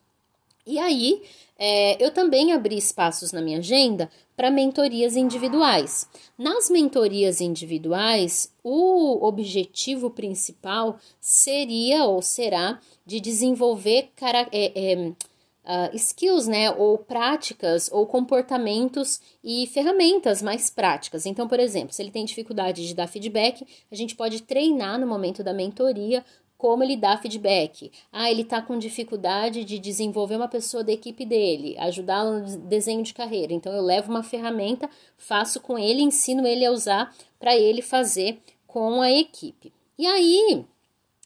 E aí, é, eu também abri espaços na minha agenda para mentorias individuais. Nas mentorias individuais, o objetivo principal seria ou será de desenvolver cara, é, é, uh, skills, né, ou práticas, ou comportamentos e ferramentas mais práticas. Então, por exemplo, se ele tem dificuldade de dar feedback, a gente pode treinar no momento da mentoria como ele dá feedback. Ah, ele está com dificuldade de desenvolver uma pessoa da equipe dele, ajudá-lo no desenho de carreira. Então eu levo uma ferramenta, faço com ele, ensino ele a usar para ele fazer com a equipe. E aí,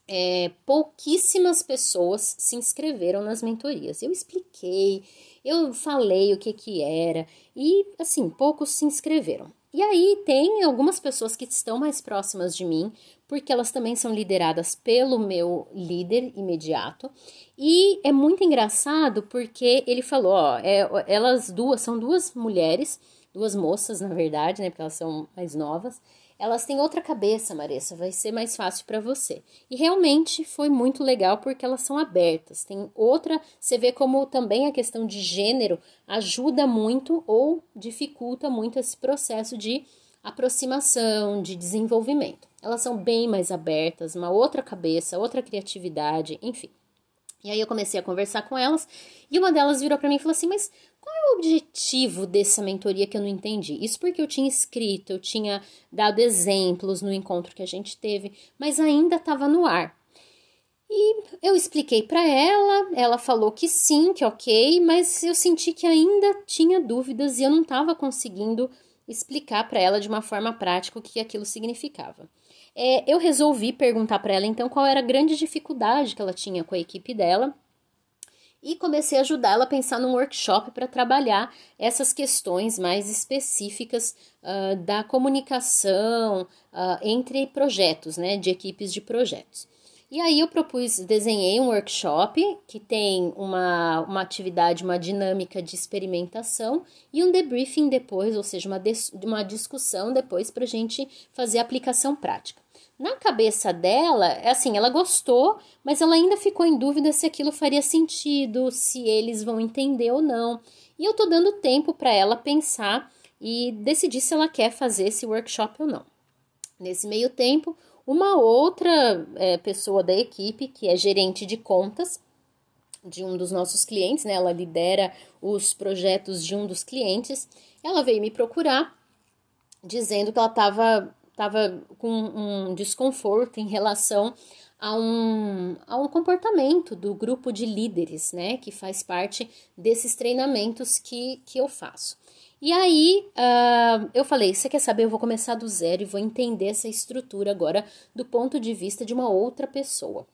é, pouquíssimas pessoas se inscreveram nas mentorias. Eu expliquei, eu falei o que que era e assim poucos se inscreveram. E aí tem algumas pessoas que estão mais próximas de mim, porque elas também são lideradas pelo meu líder imediato. E é muito engraçado porque ele falou, ó, é, elas duas são duas mulheres, duas moças, na verdade, né, porque elas são mais novas. Elas têm outra cabeça, Marissa, vai ser mais fácil para você. E realmente foi muito legal porque elas são abertas. Tem outra, você vê como também a questão de gênero ajuda muito ou dificulta muito esse processo de aproximação, de desenvolvimento. Elas são bem mais abertas, uma outra cabeça, outra criatividade, enfim. E aí eu comecei a conversar com elas e uma delas virou para mim e falou assim: "Mas qual é o objetivo dessa mentoria que eu não entendi?" Isso porque eu tinha escrito, eu tinha dado exemplos no encontro que a gente teve, mas ainda estava no ar. E eu expliquei para ela, ela falou que sim, que ok, mas eu senti que ainda tinha dúvidas e eu não estava conseguindo explicar para ela de uma forma prática o que aquilo significava. É, eu resolvi perguntar para ela então qual era a grande dificuldade que ela tinha com a equipe dela e comecei a ajudar ela a pensar num workshop para trabalhar essas questões mais específicas uh, da comunicação uh, entre projetos, né, de equipes de projetos. E aí eu propus, desenhei um workshop que tem uma, uma atividade, uma dinâmica de experimentação e um debriefing depois, ou seja, uma, uma discussão depois para a gente fazer a aplicação prática. Na cabeça dela, é assim, ela gostou, mas ela ainda ficou em dúvida se aquilo faria sentido, se eles vão entender ou não. E eu tô dando tempo para ela pensar e decidir se ela quer fazer esse workshop ou não. Nesse meio tempo, uma outra é, pessoa da equipe, que é gerente de contas de um dos nossos clientes, né? Ela lidera os projetos de um dos clientes. Ela veio me procurar dizendo que ela estava tava com um desconforto em relação a um, a um comportamento do grupo de líderes, né, que faz parte desses treinamentos que, que eu faço. E aí uh, eu falei: você quer saber? Eu vou começar do zero e vou entender essa estrutura agora do ponto de vista de uma outra pessoa.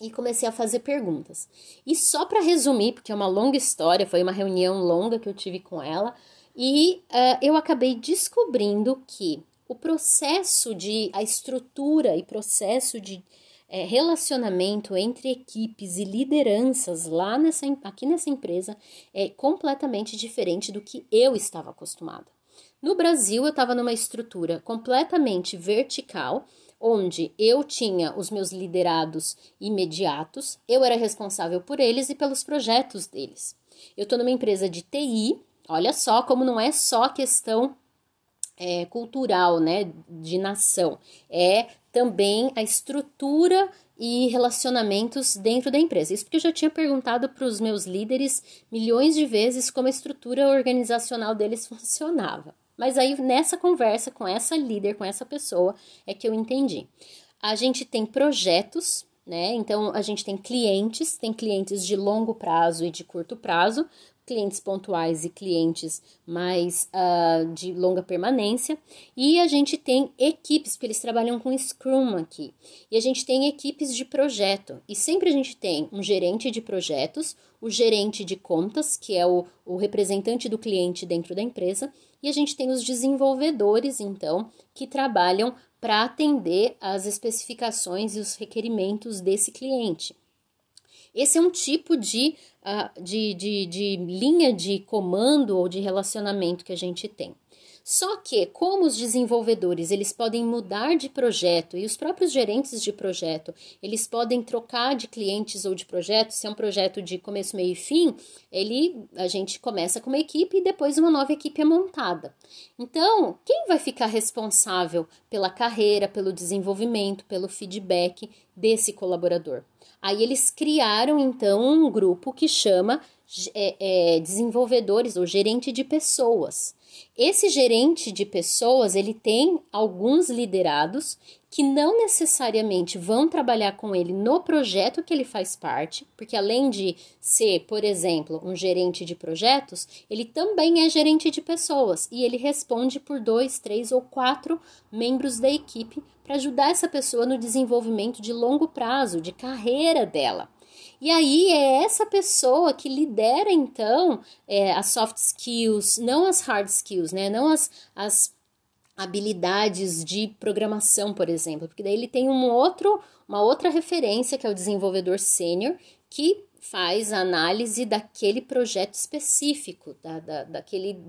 E comecei a fazer perguntas. E só para resumir, porque é uma longa história, foi uma reunião longa que eu tive com ela, e uh, eu acabei descobrindo que o processo de, a estrutura e processo de é, relacionamento entre equipes e lideranças lá nessa, aqui nessa empresa é completamente diferente do que eu estava acostumada. No Brasil, eu estava numa estrutura completamente vertical, onde eu tinha os meus liderados imediatos, eu era responsável por eles e pelos projetos deles. Eu estou numa empresa de TI, olha só como não é só questão é, cultural, né, de nação, é também a estrutura e relacionamentos dentro da empresa. Isso porque eu já tinha perguntado para os meus líderes milhões de vezes como a estrutura organizacional deles (laughs) funcionava. Mas aí nessa conversa com essa líder, com essa pessoa, é que eu entendi. A gente tem projetos, né? Então a gente tem clientes, tem clientes de longo prazo e de curto prazo, clientes pontuais e clientes mais uh, de longa permanência. E a gente tem equipes, porque eles trabalham com Scrum aqui. E a gente tem equipes de projeto. E sempre a gente tem um gerente de projetos, o gerente de contas, que é o, o representante do cliente dentro da empresa, e a gente tem os desenvolvedores, então, que trabalham para atender às especificações e os requerimentos desse cliente. Esse é um tipo de, uh, de, de, de linha de comando ou de relacionamento que a gente tem. Só que, como os desenvolvedores eles podem mudar de projeto e os próprios gerentes de projeto eles podem trocar de clientes ou de projeto, se é um projeto de começo, meio e fim, ele a gente começa com uma equipe e depois uma nova equipe é montada. Então, quem vai ficar responsável pela carreira, pelo desenvolvimento, pelo feedback desse colaborador? Aí eles criaram então um grupo que chama é, é, desenvolvedores ou gerente de pessoas. Esse gerente de pessoas, ele tem alguns liderados que não necessariamente vão trabalhar com ele no projeto que ele faz parte, porque além de ser, por exemplo, um gerente de projetos, ele também é gerente de pessoas e ele responde por dois, três ou quatro membros da equipe para ajudar essa pessoa no desenvolvimento de longo prazo, de carreira dela. E aí é essa pessoa que lidera então é, as soft skills, não as hard skills, né? Não as, as habilidades de programação, por exemplo, porque daí ele tem um outro, uma outra referência que é o desenvolvedor sênior que faz a análise daquele projeto específico, da, da, daquele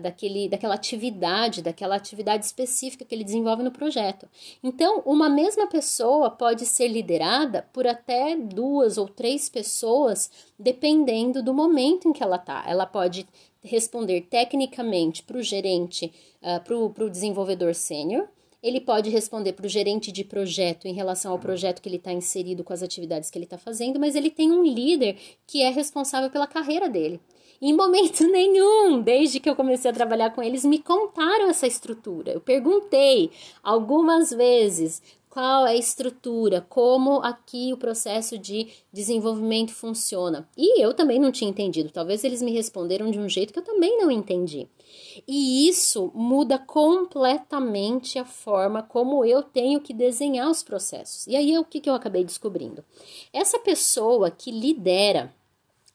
daquele, daquela atividade, daquela atividade específica que ele desenvolve no projeto. Então, uma mesma pessoa pode ser liderada por até duas ou três pessoas, dependendo do momento em que ela está. Ela pode responder tecnicamente para o gerente, uh, para o desenvolvedor sênior, ele pode responder para o gerente de projeto em relação ao projeto que ele está inserido com as atividades que ele está fazendo, mas ele tem um líder que é responsável pela carreira dele. Em momento (laughs) nenhum, desde que eu comecei a trabalhar com eles, me contaram essa estrutura. Eu perguntei algumas vezes qual é a estrutura, como aqui o processo de desenvolvimento funciona. E eu também não tinha entendido. Talvez eles me responderam de um jeito que eu também não entendi. E isso muda completamente a forma como eu tenho que desenhar os processos. E aí o que, que eu acabei descobrindo? Essa pessoa que lidera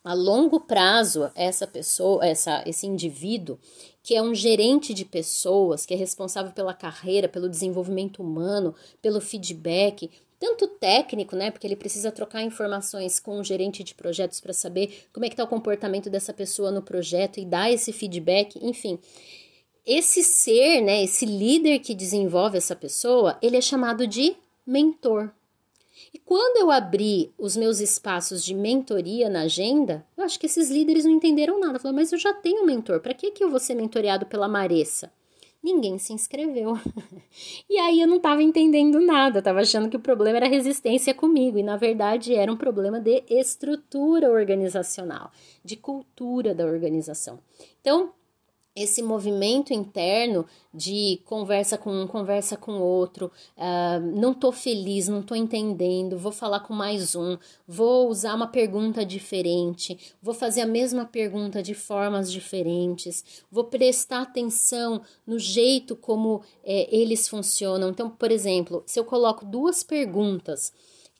a longo prazo essa pessoa, essa, esse indivíduo que é um gerente de pessoas, que é responsável pela carreira, pelo desenvolvimento humano, pelo feedback, tanto técnico, né, porque ele precisa trocar informações com o gerente de projetos para saber como é que está o comportamento dessa pessoa no projeto e dar esse feedback, enfim. esse ser, né, esse líder que desenvolve essa pessoa, ele é chamado de mentor. E quando eu abri os meus espaços de mentoria na agenda, eu acho que esses líderes não entenderam nada. Falaram, mas eu já tenho um mentor, para que, que eu vou ser mentoreado pela Maressa? Ninguém se inscreveu. (laughs) e aí eu não estava entendendo nada, estava achando que o problema era resistência comigo, e na verdade era um problema de estrutura organizacional, de cultura da organização. Então, esse movimento interno de conversa com um, conversa com outro, uh, não tô feliz, não tô entendendo, vou falar com mais um, vou usar uma pergunta diferente, vou fazer a mesma pergunta de formas diferentes, vou prestar atenção no jeito como é, eles funcionam. Então, por exemplo, se eu coloco duas perguntas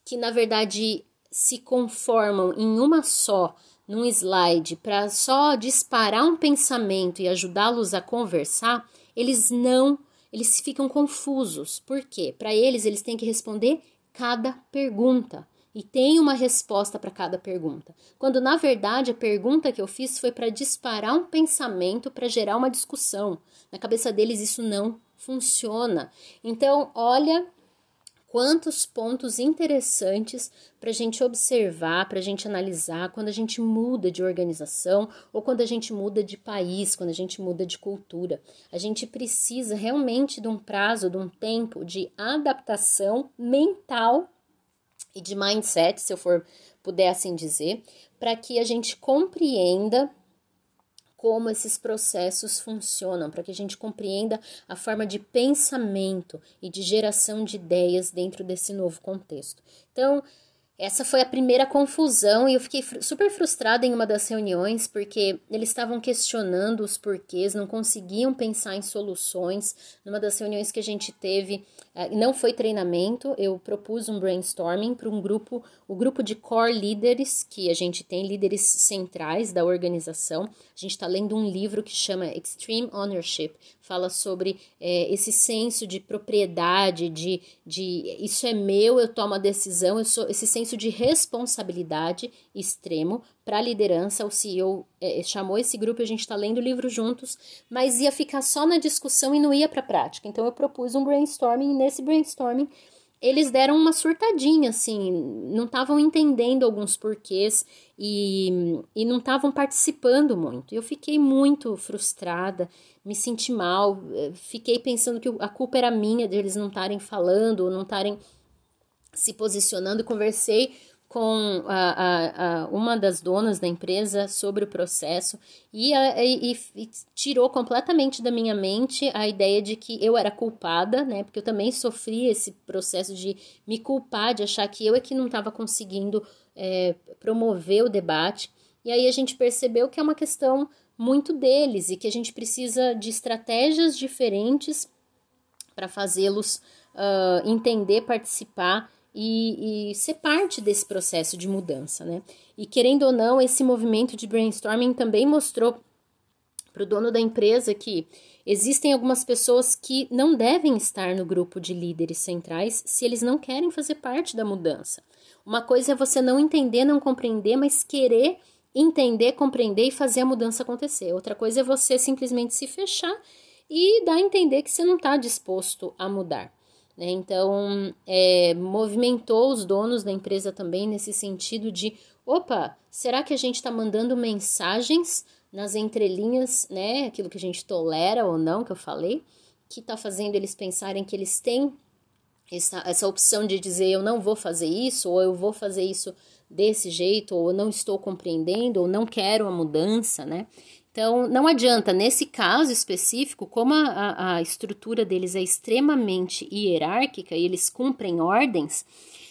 que na verdade se conformam em uma só, num slide para só disparar um pensamento e ajudá-los a conversar, eles não, eles ficam confusos. Por quê? Para eles, eles têm que responder cada pergunta e tem uma resposta para cada pergunta. Quando na verdade a pergunta que eu fiz foi para disparar um pensamento para gerar uma discussão. Na cabeça deles isso não funciona. Então, olha quantos pontos interessantes para a gente observar, para a gente analisar quando a gente muda de organização ou quando a gente muda de país, quando a gente muda de cultura. A gente precisa realmente de um prazo, de um tempo de adaptação mental e de mindset, se eu for puder assim dizer, para que a gente compreenda como esses processos funcionam, para que a gente compreenda a forma de pensamento e de geração de ideias dentro desse novo contexto. Então, essa foi a primeira confusão e eu fiquei super frustrada em uma das reuniões porque eles estavam questionando os porquês, não conseguiam pensar em soluções. Numa das reuniões que a gente teve, eh, não foi treinamento, eu propus um brainstorming para um grupo, o grupo de core líderes que a gente tem, líderes centrais da organização. A gente está lendo um livro que chama Extreme Ownership, fala sobre é, esse senso de propriedade, de, de isso é meu, eu tomo a decisão, eu sou esse senso de responsabilidade extremo para a liderança. O CEO é, chamou esse grupo a gente está lendo o livro juntos, mas ia ficar só na discussão e não ia para a prática. Então eu propus um brainstorming e nesse brainstorming eles deram uma surtadinha, assim, não estavam entendendo alguns porquês e, e não estavam participando muito. Eu fiquei muito frustrada, me senti mal, eh, fiquei pensando que a culpa era minha de eles não estarem falando ou não estarem se posicionando. Conversei com a, a, a, uma das donas da empresa sobre o processo e, e, e, tirou completamente da minha mente a ideia de que eu era culpada, né? Porque eu também sofri esse processo de me culpar, de achar que eu é que não estava conseguindo é, promover o debate. E aí a gente percebeu que é uma questão muito deles e que a gente precisa de estratégias diferentes para fazê-los uh, entender, participar e, e, ser parte desse processo de mudança, né? E querendo ou não, esse movimento de brainstorming também mostrou para o dono da empresa que existem algumas pessoas que não devem estar no grupo de líderes centrais se eles não querem fazer parte da mudança. Uma coisa é você não entender, não compreender, mas querer entender, compreender e fazer a mudança acontecer. Outra coisa é você simplesmente se fechar e dar a entender que você não está disposto a mudar. Né? Então, é, movimentou os donos da empresa também nesse sentido de: opa, será que a gente está mandando mensagens nas entrelinhas, né? Aquilo que a gente tolera ou não, que eu falei, que está fazendo eles pensarem que eles têm essa, essa opção de dizer eu não vou fazer isso, ou eu vou fazer isso desse jeito, ou não estou compreendendo, ou não quero a mudança, né? Então, não adianta, nesse caso específico, como a, a estrutura deles é extremamente hierárquica e eles cumprem ordens,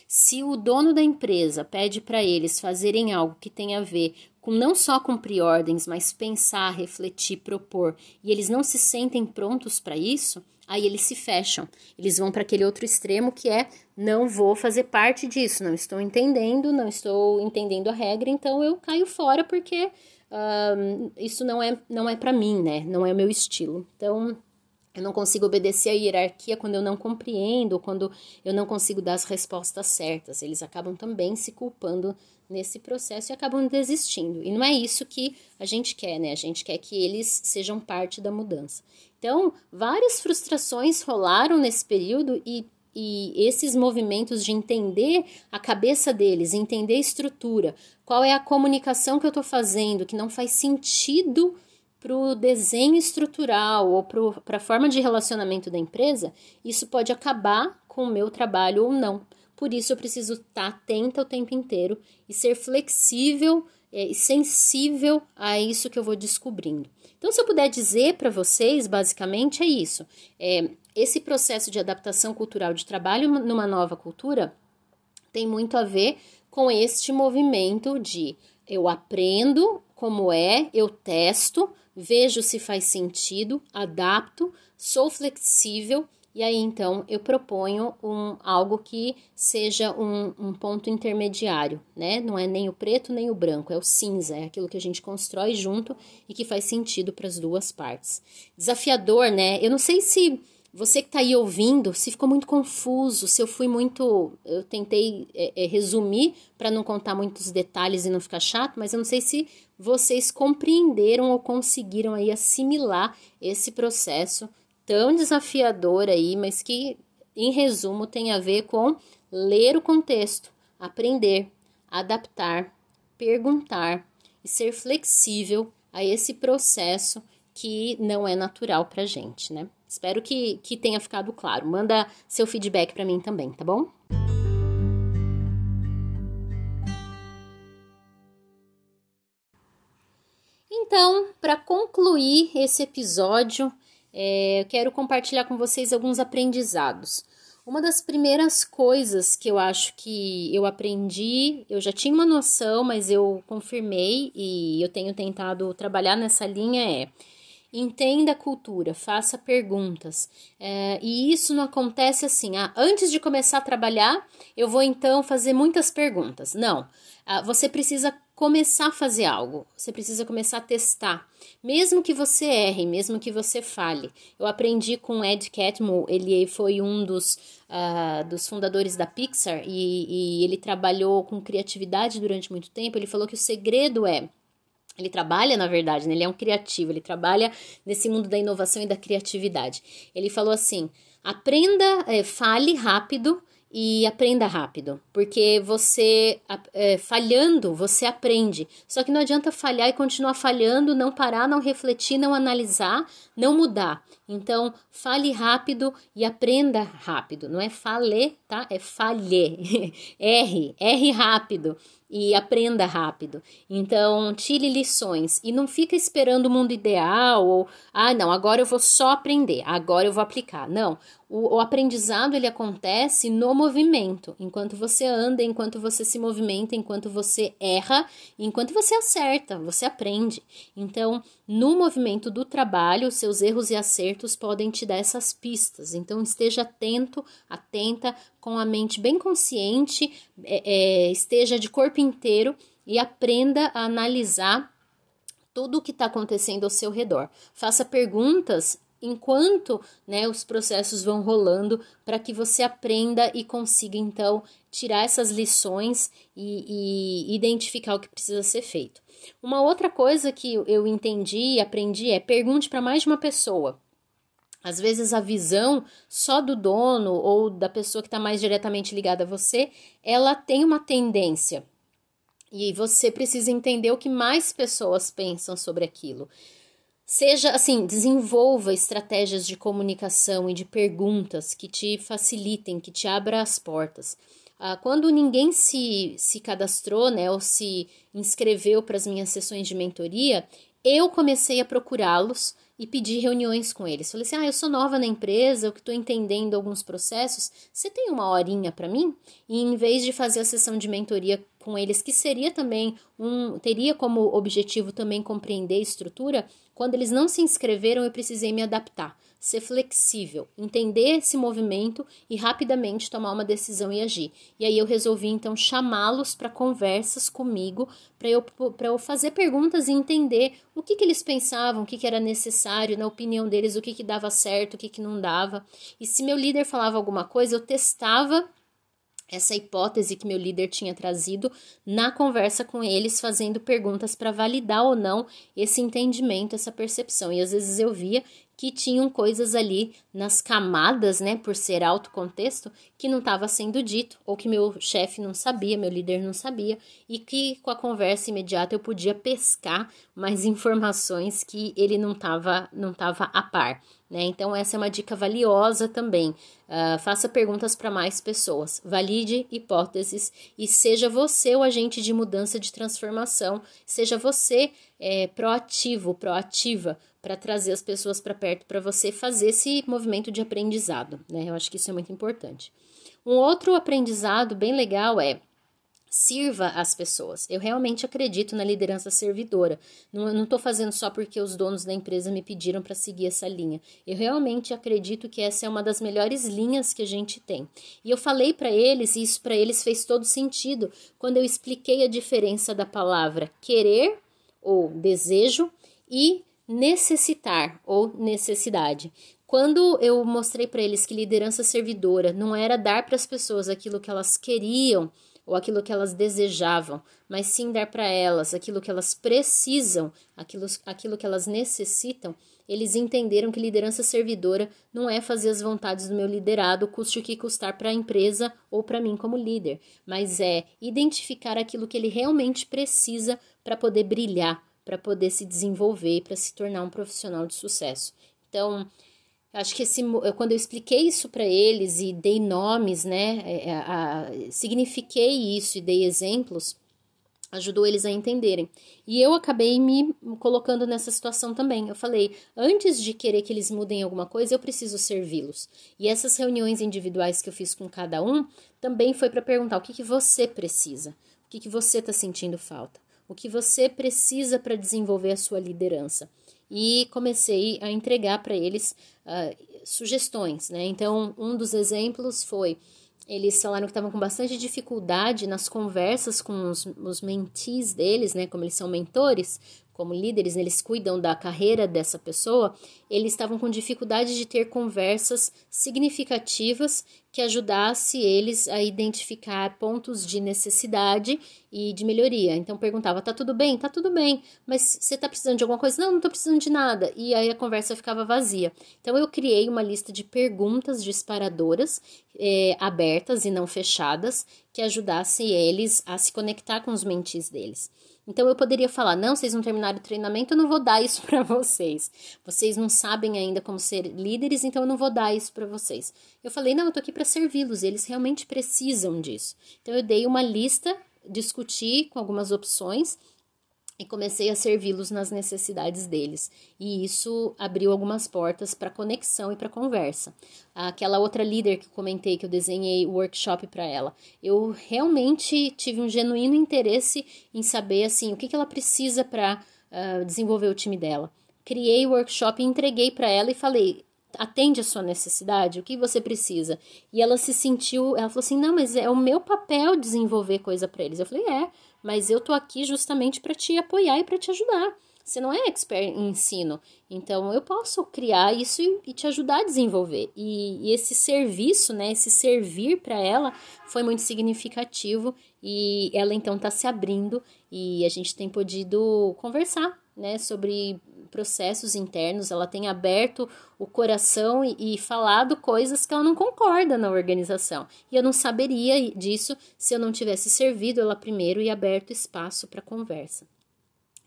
se o dono da empresa pede para eles fazerem algo que tem a ver com não só cumprir ordens, mas pensar, refletir, propor, e eles não se sentem prontos para isso, aí eles se fecham. Eles vão para aquele outro extremo que é não vou fazer parte disso, não estou entendendo, não estou entendendo a regra, então eu caio fora porque um, isso não é, não é para mim, né? Não é o meu estilo. Então, eu não consigo obedecer a hierarquia quando eu não compreendo, quando eu não consigo dar as respostas certas. Eles acabam também se culpando nesse processo e acabam desistindo. E não é isso que a gente quer, né? A gente quer que eles sejam parte da mudança. Então, várias frustrações rolaram nesse período e e esses movimentos de entender a cabeça deles, entender a estrutura, qual é a comunicação que eu estou fazendo, que não faz sentido para o desenho estrutural ou para a forma de relacionamento da empresa, isso pode acabar com o meu trabalho ou não. Por isso eu preciso estar tá atenta o tempo inteiro e ser flexível é, sensível a isso que eu vou descobrindo. Então, se eu puder dizer para vocês, basicamente é isso. É, esse processo de adaptação cultural de trabalho numa nova cultura tem muito a ver com este movimento de eu aprendo como é, eu testo, vejo se faz sentido, adapto, sou flexível e aí então eu proponho um, algo que seja um, um, ponto intermediário, né? Não é nem o preto nem o branco, é o cinza, é aquilo que a gente constrói junto e que faz sentido para as duas partes. Desafiador, né? Eu não sei se você que está aí ouvindo, se ficou muito confuso, se eu fui muito. Eu tentei é, é, resumir para não contar muitos detalhes e não ficar chato, mas eu não sei se vocês compreenderam ou conseguiram aí assimilar esse processo tão desafiador aí, mas que, em resumo, tem a ver com ler o contexto, aprender, adaptar, perguntar e ser flexível a esse processo que não é natural para gente, né? Espero que, que tenha ficado claro. Manda seu feedback para mim também, tá bom? Então, para concluir esse episódio, é, eu quero compartilhar com vocês alguns aprendizados. Uma das primeiras coisas que eu acho que eu aprendi, eu já tinha uma noção, mas eu confirmei e eu tenho tentado trabalhar nessa linha é entenda a cultura, faça perguntas. É, e isso não acontece assim, ah, antes de começar a trabalhar, eu vou então fazer muitas perguntas. Não, ah, você precisa começar a fazer algo, você precisa começar a testar, mesmo que você erre, mesmo que você fale. Eu aprendi com Ed Catmull, ele foi um dos, uh, dos fundadores da Pixar e, e ele trabalhou com criatividade durante muito tempo. Ele falou que o segredo é ele trabalha, na verdade, né? ele é um criativo, ele trabalha nesse mundo da inovação e da criatividade. Ele falou assim: aprenda, é, fale rápido e aprenda rápido, porque você é, falhando você aprende. Só que não adianta falhar e continuar falhando, não parar, não refletir, não analisar, não mudar. Então fale rápido e aprenda rápido. Não é fale, tá? É falhe. (laughs) R, R rápido e aprenda rápido. Então, tire lições e não fica esperando o mundo ideal ou ah, não, agora eu vou só aprender, agora eu vou aplicar. Não, o, o, aprendizado ele acontece no movimento, enquanto você anda, enquanto você se movimenta, enquanto você erra, enquanto você acerta, você aprende. Então, no movimento do trabalho, seus erros e acertos podem te dar essas pistas. Então, esteja atento, atenta, com a mente bem consciente, é, é, esteja de corpo inteiro e aprenda a analisar tudo o que está acontecendo ao seu redor. Faça perguntas enquanto né, os processos vão rolando para que você aprenda e consiga então tirar essas lições e, e, identificar o que precisa ser feito. Uma outra coisa que eu entendi e aprendi é pergunte para mais de uma pessoa. Às vezes a visão só do dono ou da pessoa que está mais diretamente ligada a você, ela tem uma tendência. E você precisa entender o que mais pessoas pensam sobre aquilo. Seja assim, desenvolva estratégias de comunicação e de perguntas que te facilitem, que te abram as portas. Ah, quando ninguém se, se cadastrou, né, ou se inscreveu para as minhas sessões de mentoria, eu comecei a procurá-los e pedir reuniões com eles. Falei assim: ah, eu sou nova na empresa, eu que estou entendendo alguns processos, você tem uma horinha para mim? E em vez de fazer a sessão de mentoria com eles, que seria também um, teria como objetivo também compreender a estrutura, quando eles não se inscreveram, eu precisei me adaptar, ser flexível, entender esse movimento e rapidamente tomar uma decisão e agir. E aí eu resolvi então chamá-los para conversas comigo, para eu, eu fazer perguntas e entender o que, que eles pensavam, o que, que era necessário, na opinião deles, o que, que dava certo, o que, que não dava. E se meu líder falava alguma coisa, eu testava essa hipótese que meu líder tinha trazido na conversa com eles, fazendo perguntas para validar ou não esse entendimento, essa percepção. E às vezes eu via que tinham coisas ali nas camadas, né, por ser alto contexto, que não estava sendo dito, ou que meu chefe não sabia, meu líder não sabia, e que com a conversa imediata eu podia pescar mais (laughs) informações que ele não estava não tava a par. Né? Então, essa é uma dica valiosa também. Uh, faça perguntas para mais pessoas, valide hipóteses e seja você o agente de mudança de transformação, seja você é, proativo, proativa para trazer as pessoas para perto para você fazer esse movimento de aprendizado. Né? Eu acho que isso é muito importante. Um outro aprendizado bem legal é sirva as pessoas. Eu realmente acredito na liderança servidora. Não estou fazendo só porque os donos da empresa me pediram para seguir essa linha. Eu realmente acredito que essa é uma das melhores linhas que a gente tem. E eu falei para eles, e isso para eles fez todo sentido, quando eu expliquei a diferença da palavra querer ou desejo e necessitar ou necessidade. Quando eu mostrei para eles que liderança servidora não era dar para as pessoas aquilo que elas queriam, ou aquilo que elas desejavam, mas sim dar para elas aquilo que elas precisam, aquilo, aquilo que elas necessitam, eles entenderam que liderança servidora não é fazer as vontades do meu liderado, custe o que custar para a empresa ou para mim como líder, mas é identificar aquilo que ele realmente precisa para poder brilhar, para poder se desenvolver, para se tornar um profissional de sucesso. Então, Acho que esse, quando eu expliquei isso para eles e dei nomes, né, é, é, a, a, signifiquei isso e dei exemplos, ajudou eles a entenderem. E eu acabei me colocando nessa situação também. Eu falei, antes de querer que eles mudem alguma coisa, eu preciso servi-los. E essas reuniões individuais que eu fiz com cada um também foi para perguntar o que, que você precisa, o que, que você está sentindo falta, o que você precisa para desenvolver a sua liderança e comecei a entregar para eles uh, sugestões, né? Então, um dos exemplos foi eles falaram que estavam com bastante dificuldade nas conversas com os, os deles, né? Como eles são mentores, como líderes, eles cuidam da carreira dessa pessoa, eles estavam com dificuldade de ter conversas significativas que ajudasse eles a identificar pontos de necessidade e de melhoria. Então perguntava: "Tá tudo bem? Tá tudo bem. Mas você tá precisando de alguma coisa?" "Não, não tô precisando de nada." E aí a conversa ficava vazia. Então eu criei uma lista de perguntas disparadoras eh, abertas e não fechadas que ajudassem eles a se conectar com os mentis deles. Então eu poderia falar: não, vocês não terminaram o treinamento, eu não vou dar isso (laughs) para vocês. Vocês não sabem ainda como ser líderes, então eu não vou dar isso para vocês. Eu falei: não, eu tô aqui para servi-los, eles realmente precisam disso. Então eu dei uma lista, discuti com algumas opções e comecei a servi-los nas necessidades deles. E isso abriu algumas portas para conexão e para conversa. Aquela outra líder que comentei que eu desenhei o workshop para ela, eu realmente tive um genuíno interesse em saber assim o que, que ela precisa para uh, ah, desenvolver o time dela. Criei o workshop entreguei para ela e falei: atende a sua necessidade, o que você precisa. E ela se sentiu, ela falou assim: "Não, mas é o meu papel desenvolver coisa para eles". Eu falei: "É, mas eu tô aqui justamente para te apoiar e para te ajudar. Você não é expert em ensino, então eu posso criar isso e, e te ajudar a desenvolver. E, e, esse serviço, né, esse servir para ela foi muito significativo e ela então está se abrindo e a gente tem podido conversar, né, sobre processos internos, ela tem aberto o coração e, e, falado coisas que ela não concorda na organização. E eu não saberia disso se eu não tivesse servido ela primeiro e aberto espaço para conversa.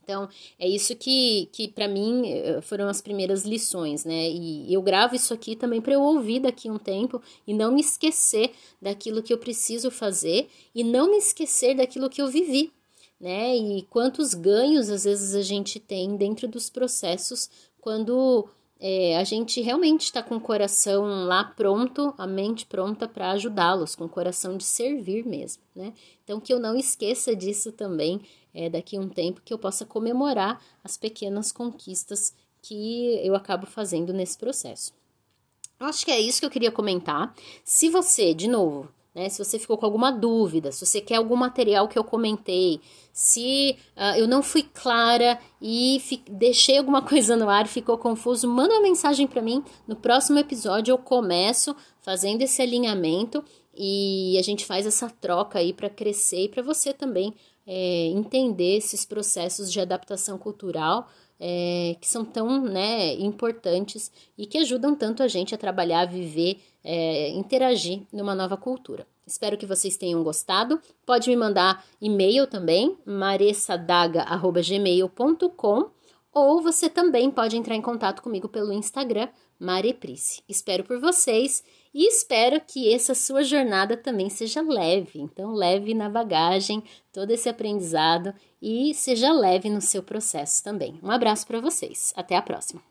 Então, é isso que, que para mim eh, foram as primeiras lições, né? E eu gravo isso aqui também para eu ouvir daqui um tempo e não me esquecer daquilo que eu preciso fazer e não me esquecer daquilo que eu vivi, né? E quantos ganhos às vezes a gente tem dentro dos processos quando é, a gente realmente está com o coração lá pronto, a mente pronta para ajudá-los, com o coração de servir mesmo, né? Então que eu não esqueça disso também é, daqui a um tempo, que eu possa comemorar as pequenas conquistas que eu acabo fazendo nesse processo. Acho que é isso que eu queria comentar. Se você, de novo, né? Se você ficou com alguma dúvida, se você quer algum material que eu comentei, se uh, eu não fui clara e deixei alguma (laughs) coisa no ar ficou confuso, manda uma mensagem para mim. No próximo episódio eu começo fazendo esse alinhamento e a gente faz essa troca aí para crescer e para você também é, entender esses processos de adaptação cultural é, que são tão né, importantes e que ajudam tanto a gente a trabalhar, a viver, é, interagir numa nova cultura. Espero que vocês tenham gostado. Pode me mandar e-mail também, maressadaga.gmail.com ou você também pode entrar em contato comigo pelo Instagram, Mareprice. Espero por vocês e espero que essa sua jornada também seja leve. Então, leve na bagagem todo esse aprendizado e seja leve no seu processo também. Um abraço para vocês. Até a próxima.